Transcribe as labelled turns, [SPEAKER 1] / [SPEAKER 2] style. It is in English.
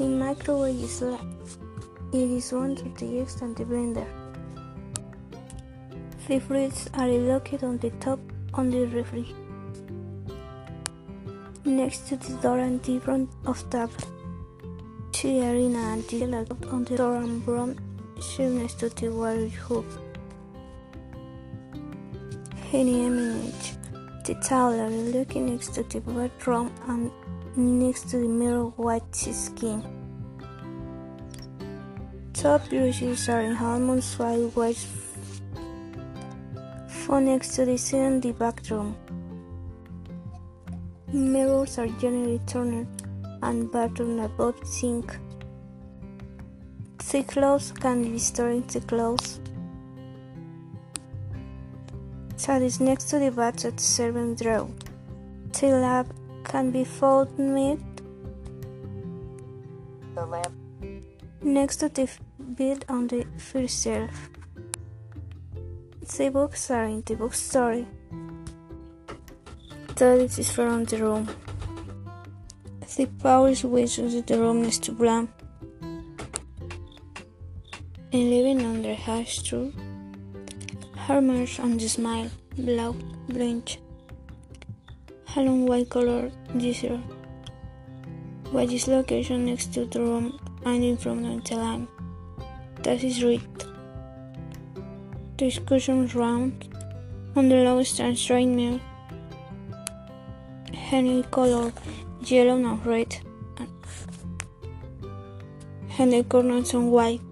[SPEAKER 1] The microwave is it is one of the and the blender. The fruits are located on the top on the refrigerator next to the door and the front of table. The arena and the laptop on the door and brown shoe next to the wire hoop. Any image, the is looking next to the bathroom and next to the mirror white skin. Top brushes are in while white phone next to the in the bathroom. Mirrors are generally turned and buttoned above sink. The clothes can be stored in the clothes. That is next to the the servant drawer. The lamp can be folded
[SPEAKER 2] The lamp.
[SPEAKER 1] next to the bed on the first shelf. The books are in the bookstore. Toilet is from the room. The power switch is the room next to Blam. And living under hash true. Harmers on the smile, black branch. Halong white color geyser. Which is location next to the room and in front of the lamp. That is read. Discussion round on the lowest and straight mirror. Henry color yellow and red. And Henry corners on white.